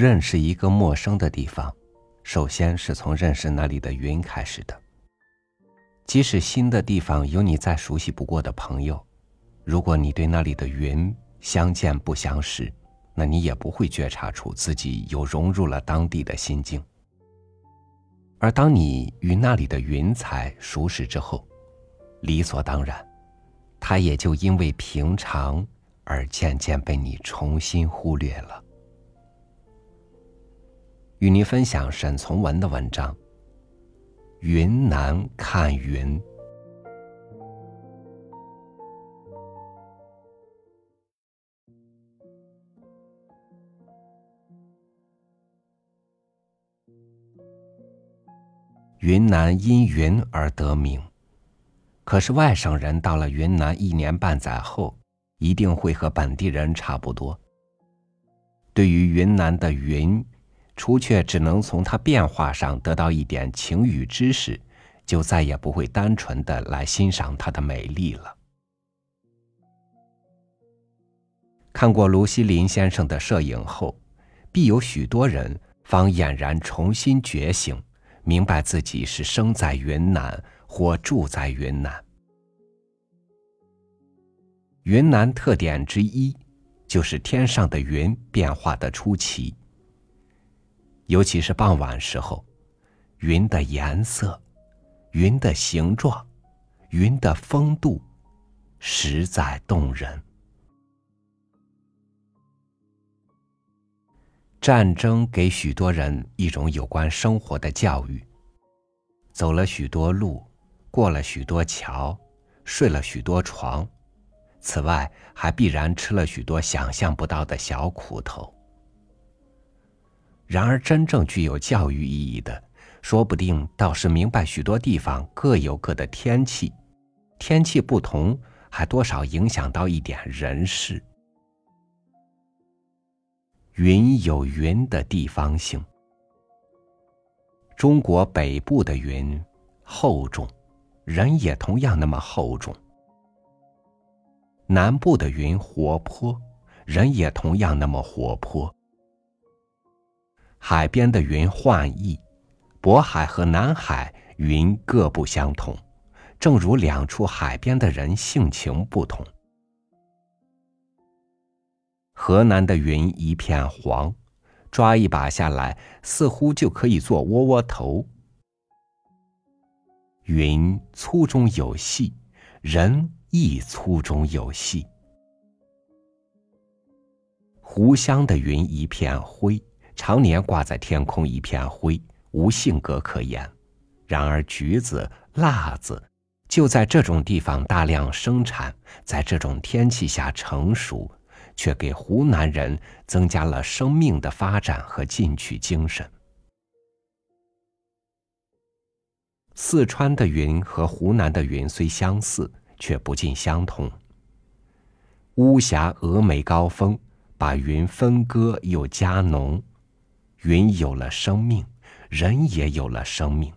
认识一个陌生的地方，首先是从认识那里的云开始的。即使新的地方有你再熟悉不过的朋友，如果你对那里的云相见不相识，那你也不会觉察出自己有融入了当地的心境。而当你与那里的云彩熟识之后，理所当然，它也就因为平常而渐渐被你重新忽略了。与您分享沈从文的文章《云南看云》。云南因云而得名，可是外省人到了云南一年半载后，一定会和本地人差不多。对于云南的云，除却只能从它变化上得到一点情与知识，就再也不会单纯的来欣赏它的美丽了。看过卢锡林先生的摄影后，必有许多人方俨然重新觉醒。明白自己是生在云南或住在云南。云南特点之一，就是天上的云变化的出奇。尤其是傍晚时候，云的颜色、云的形状、云的风度，实在动人。战争给许多人一种有关生活的教育。走了许多路，过了许多桥，睡了许多床，此外还必然吃了许多想象不到的小苦头。然而，真正具有教育意义的，说不定倒是明白许多地方各有各的天气，天气不同，还多少影响到一点人事。云有云的地方性，中国北部的云厚重，人也同样那么厚重；南部的云活泼，人也同样那么活泼。海边的云幻异，渤海和南海云各不相同，正如两处海边的人性情不同。河南的云一片黄，抓一把下来，似乎就可以做窝窝头。云粗中有细，人亦粗中有细。湖湘的云一片灰，常年挂在天空一片灰，无性格可言。然而橘子、辣子，就在这种地方大量生产，在这种天气下成熟。却给湖南人增加了生命的发展和进取精神。四川的云和湖南的云虽相似，却不尽相同。巫峡峨眉高峰把云分割又加浓，云有了生命，人也有了生命。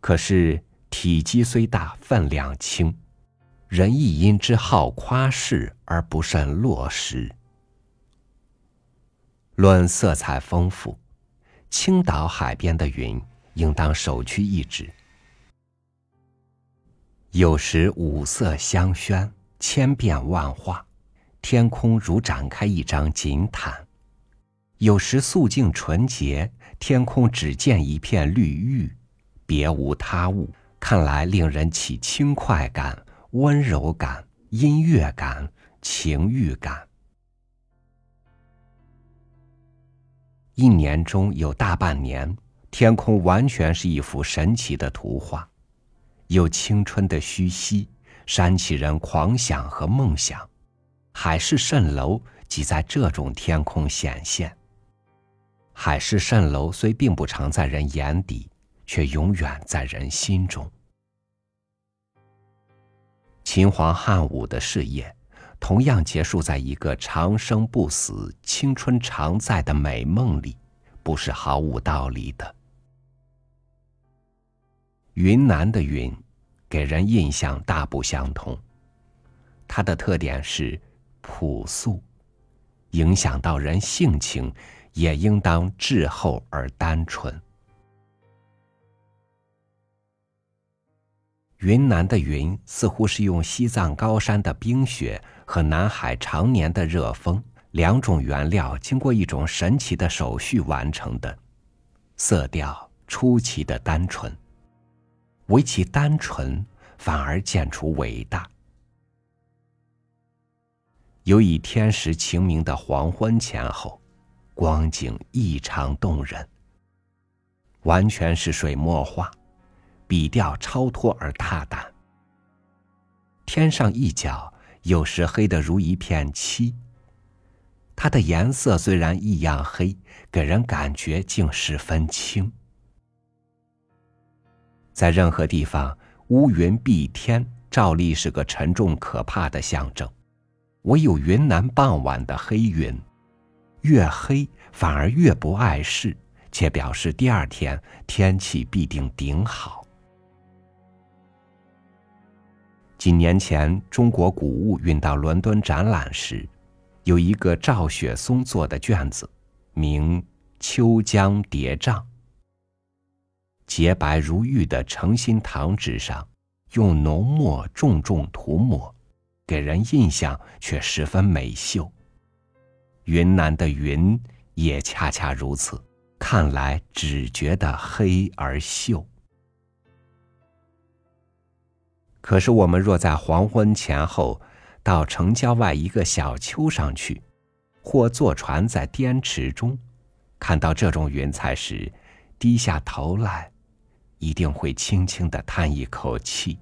可是体积虽大，分量轻。人亦因之好夸饰而不甚落实。论色彩丰富，青岛海边的云应当首屈一指。有时五色相宣，千变万化，天空如展开一张锦毯；有时素净纯洁，天空只见一片绿玉，别无他物，看来令人起轻快感。温柔感、音乐感、情欲感，一年中有大半年，天空完全是一幅神奇的图画，有青春的虚息，煽起人狂想和梦想。海市蜃楼即在这种天空显现。海市蜃楼虽并不常在人眼底，却永远在人心中。秦皇汉武的事业，同样结束在一个长生不死、青春常在的美梦里，不是毫无道理的。云南的云，给人印象大不相同。它的特点是朴素，影响到人性情，也应当滞后而单纯。云南的云似乎是用西藏高山的冰雪和南海常年的热风两种原料经过一种神奇的手续完成的，色调出奇的单纯。唯其单纯，反而见出伟大。有以天时晴明的黄昏前后，光景异常动人，完全是水墨画。笔调超脱而大胆。天上一角有时黑得如一片漆。它的颜色虽然异样黑，给人感觉竟十分清。在任何地方，乌云蔽天，照例是个沉重可怕的象征。唯有云南傍晚的黑云，越黑反而越不碍事，且表示第二天天气必定顶好。几年前，中国古物运到伦敦展览时，有一个赵雪松做的卷子，名《秋江叠嶂》。洁白如玉的诚心堂纸上，用浓墨重重涂抹，给人印象却十分美秀。云南的云也恰恰如此，看来只觉得黑而秀。可是，我们若在黄昏前后到城郊外一个小丘上去，或坐船在滇池中，看到这种云彩时，低下头来，一定会轻轻的叹一口气。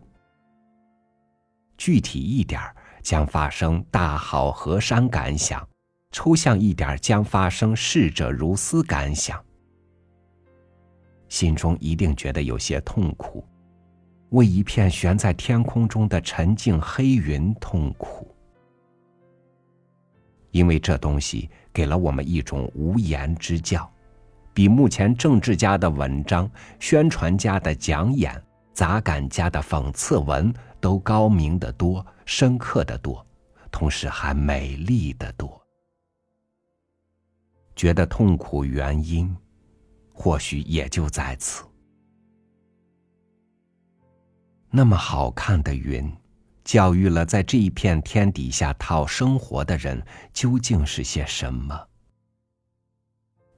具体一点将发生大好河山感想；抽象一点将发生逝者如斯感想。心中一定觉得有些痛苦。为一片悬在天空中的沉静黑云痛苦，因为这东西给了我们一种无言之教，比目前政治家的文章、宣传家的讲演、杂感家的讽刺文都高明的多、深刻的多，同时还美丽的多。觉得痛苦原因，或许也就在此。那么好看的云，教育了在这一片天底下讨生活的人，究竟是些什么？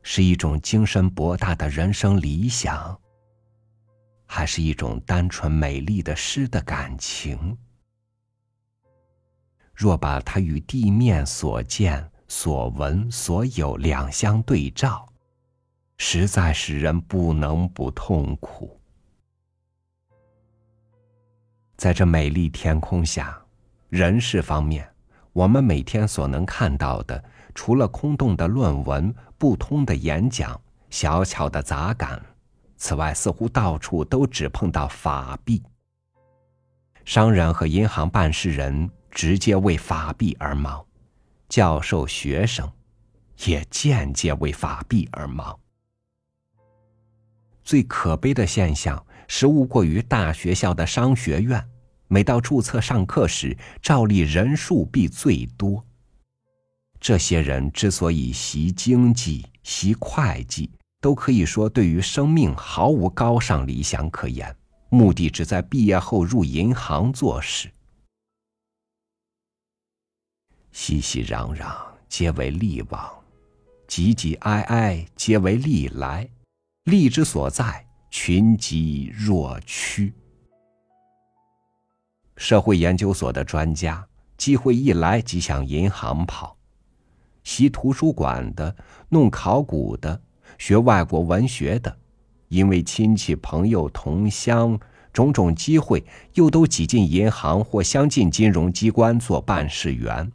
是一种精神博大的人生理想，还是一种单纯美丽的诗的感情？若把它与地面所见、所闻、所有两相对照，实在使人不能不痛苦。在这美丽天空下，人事方面，我们每天所能看到的，除了空洞的论文、不通的演讲、小巧的杂感，此外，似乎到处都只碰到法币。商人和银行办事人直接为法币而忙，教授、学生也间接为法币而忙。最可悲的现象。实无过于大学校的商学院，每到注册上课时，照例人数必最多。这些人之所以习经济、习会计，都可以说对于生命毫无高尚理想可言，目的只在毕业后入银行做事。熙熙攘攘，皆为利往；挤挤挨挨，皆为利来。利之所在。群集若趋。社会研究所的专家，机会一来即向银行跑；习图书馆的、弄考古的、学外国文学的，因为亲戚朋友同乡，种种机会，又都挤进银行或相近金融机关做办事员。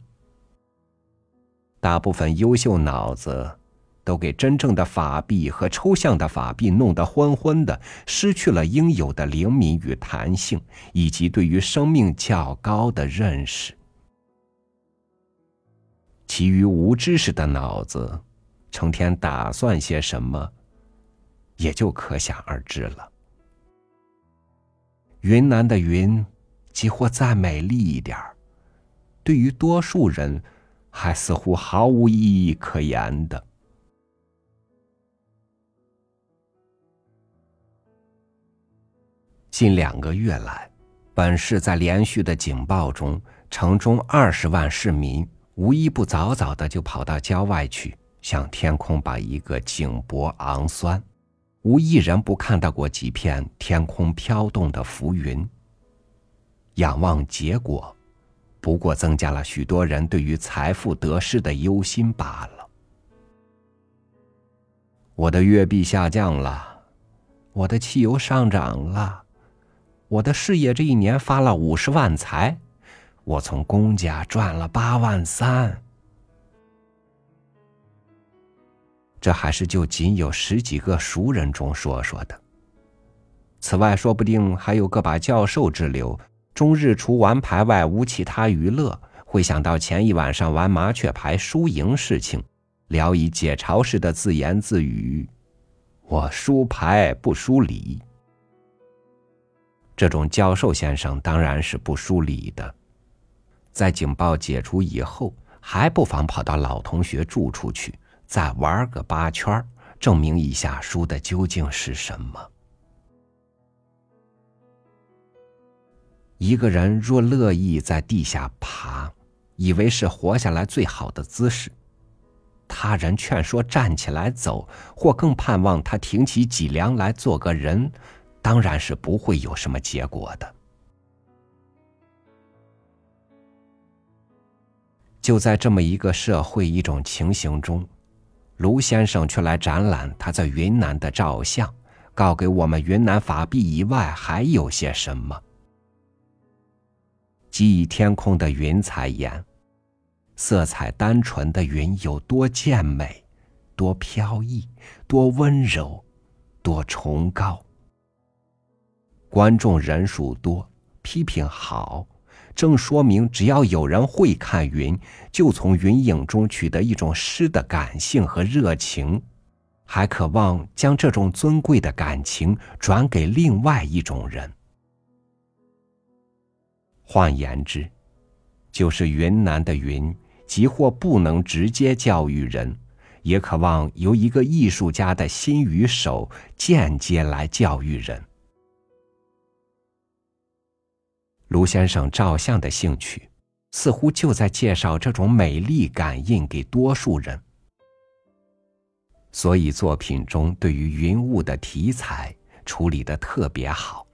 大部分优秀脑子。都给真正的法币和抽象的法币弄得昏昏的，失去了应有的灵敏与弹性，以及对于生命较高的认识。其余无知识的脑子，成天打算些什么，也就可想而知了。云南的云，即或再美丽一点儿，对于多数人，还似乎毫无意义可言的。近两个月来，本市在连续的警报中，城中二十万市民无一不早早的就跑到郊外去，向天空把一个景博昂酸，无一人不看到过几片天空飘动的浮云。仰望结果，不过增加了许多人对于财富得失的忧心罢了。我的月币下降了，我的汽油上涨了。我的事业这一年发了五十万财，我从公家赚了八万三。这还是就仅有十几个熟人中说说的。此外，说不定还有个把教授之流，终日除玩牌外无其他娱乐，会想到前一晚上玩麻雀牌输赢事情，聊以解嘲似的自言自语：“我输牌不输理。”这种教授先生当然是不输理的，在警报解除以后，还不妨跑到老同学住处去，再玩个八圈，证明一下输的究竟是什么。一个人若乐意在地下爬，以为是活下来最好的姿势，他人劝说站起来走，或更盼望他挺起脊梁来做个人。当然是不会有什么结果的。就在这么一个社会一种情形中，卢先生却来展览他在云南的照相，告给我们云南法币以外还有些什么。即以天空的云彩言，色彩单纯的云有多健美，多飘逸，多温柔，多崇高。观众人数多，批评好，正说明只要有人会看云，就从云影中取得一种诗的感性和热情，还渴望将这种尊贵的感情转给另外一种人。换言之，就是云南的云，即或不能直接教育人，也渴望由一个艺术家的心与手间接来教育人。卢先生照相的兴趣，似乎就在介绍这种美丽感应给多数人，所以作品中对于云雾的题材处理的特别好。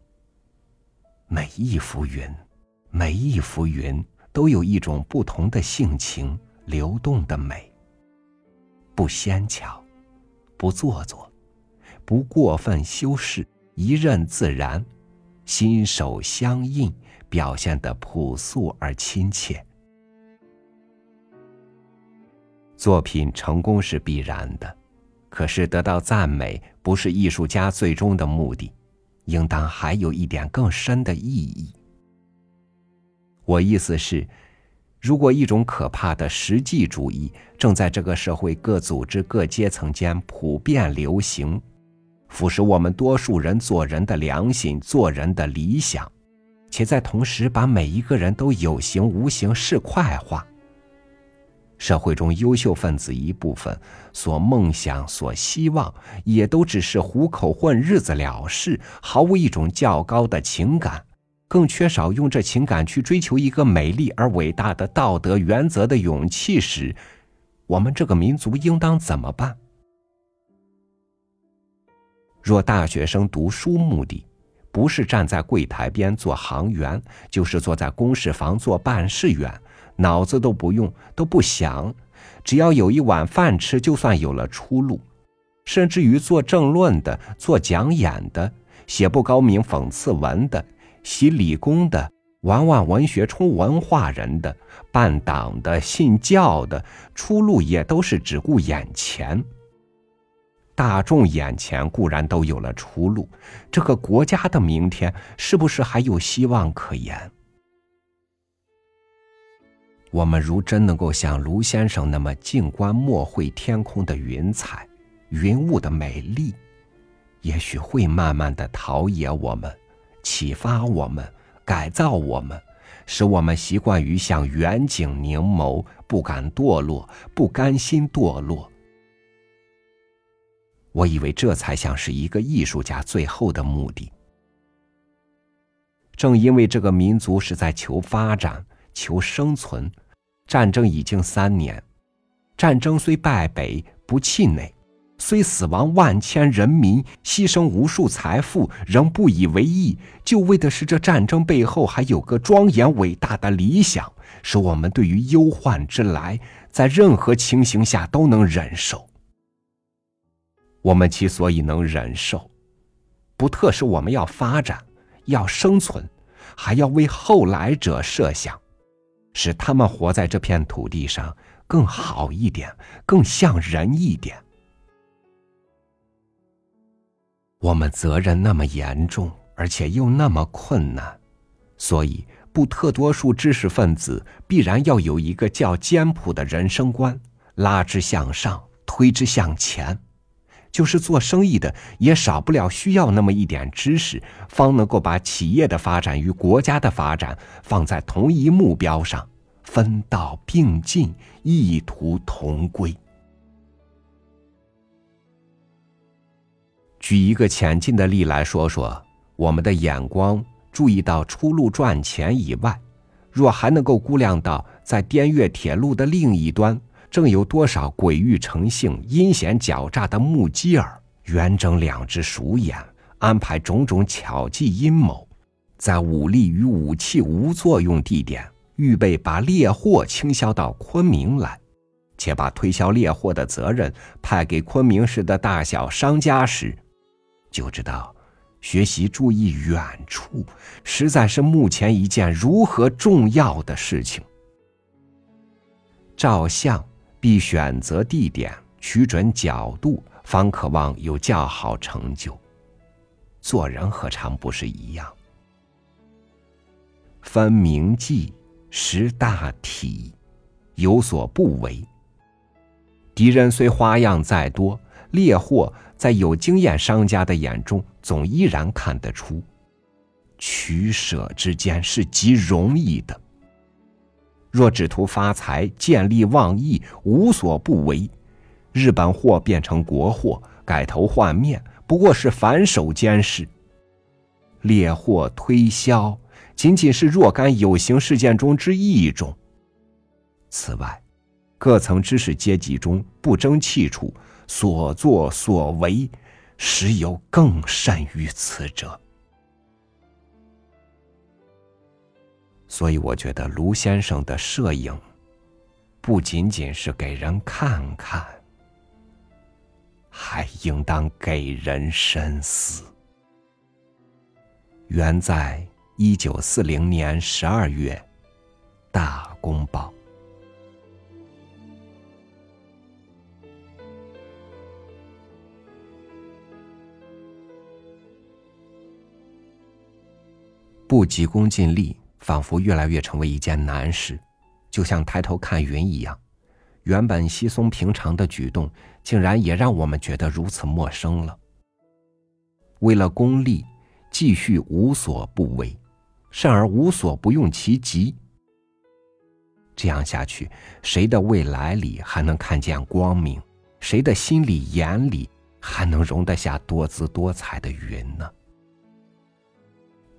每一幅云，每一幅云都有一种不同的性情，流动的美，不纤巧，不做作，不过分修饰，一任自然，心手相印。表现的朴素而亲切，作品成功是必然的，可是得到赞美不是艺术家最终的目的，应当还有一点更深的意义。我意思是，如果一种可怕的实际主义正在这个社会各组织各阶层间普遍流行，腐蚀我们多数人做人的良心、做人的理想。且在同时把每一个人都有形无形市侩化。社会中优秀分子一部分所梦想、所希望，也都只是糊口混日子了事，毫无一种较高的情感，更缺少用这情感去追求一个美丽而伟大的道德原则的勇气时，我们这个民族应当怎么办？若大学生读书目的，不是站在柜台边做行员，就是坐在公事房做办事员，脑子都不用，都不想，只要有一碗饭吃，就算有了出路。甚至于做政论的、做讲演的、写不高明讽刺文的、习理工的、玩玩文学充文化人的、办党的、信教的，出路也都是只顾眼前。大众眼前固然都有了出路，这个国家的明天是不是还有希望可言？我们如真能够像卢先生那么静观默会天空的云彩、云雾的美丽，也许会慢慢的陶冶我们，启发我们，改造我们，使我们习惯于向远景凝眸，不敢堕落，不甘心堕落。我以为这才像是一个艺术家最后的目的。正因为这个民族是在求发展、求生存，战争已经三年，战争虽败北，不气馁。虽死亡万千人民，牺牲无数财富，仍不以为意，就为的是这战争背后还有个庄严伟大的理想，使我们对于忧患之来，在任何情形下都能忍受。我们之所以能忍受，不特是我们要发展、要生存，还要为后来者设想，使他们活在这片土地上更好一点，更像人一点。我们责任那么严重，而且又那么困难，所以不特多数知识分子必然要有一个较简朴的人生观，拉之向上，推之向前。就是做生意的，也少不了需要那么一点知识，方能够把企业的发展与国家的发展放在同一目标上，分道并进，异途同归。举一个浅近的例来说说，我们的眼光注意到出路赚钱以外，若还能够估量到在滇越铁路的另一端，正有多少鬼欲成性、阴险狡诈的目击儿，圆睁两只鼠眼，安排种种巧计阴谋，在武力与武器无作用地点，预备把猎货倾销到昆明来，且把推销猎货的责任派给昆明市的大小商家时。就知道，学习注意远处，实在是目前一件如何重要的事情。照相必选择地点，取准角度，方可望有较好成就。做人何尝不是一样？分明计，识大体，有所不为。敌人虽花样再多，猎获。在有经验商家的眼中，总依然看得出，取舍之间是极容易的。若只图发财、见利忘义、无所不为，日本货变成国货，改头换面，不过是反手间事。猎货推销，仅仅是若干有形事件中之一种。此外，各层知识阶级中不争气处。所作所为，实有更甚于此者。所以，我觉得卢先生的摄影，不仅仅是给人看看，还应当给人深思。原在一九四零年十二月，《大公报》。不急功近利，仿佛越来越成为一件难事，就像抬头看云一样。原本稀松平常的举动，竟然也让我们觉得如此陌生了。为了功利，继续无所不为，甚而无所不用其极。这样下去，谁的未来里还能看见光明？谁的心里眼里还能容得下多姿多彩的云呢？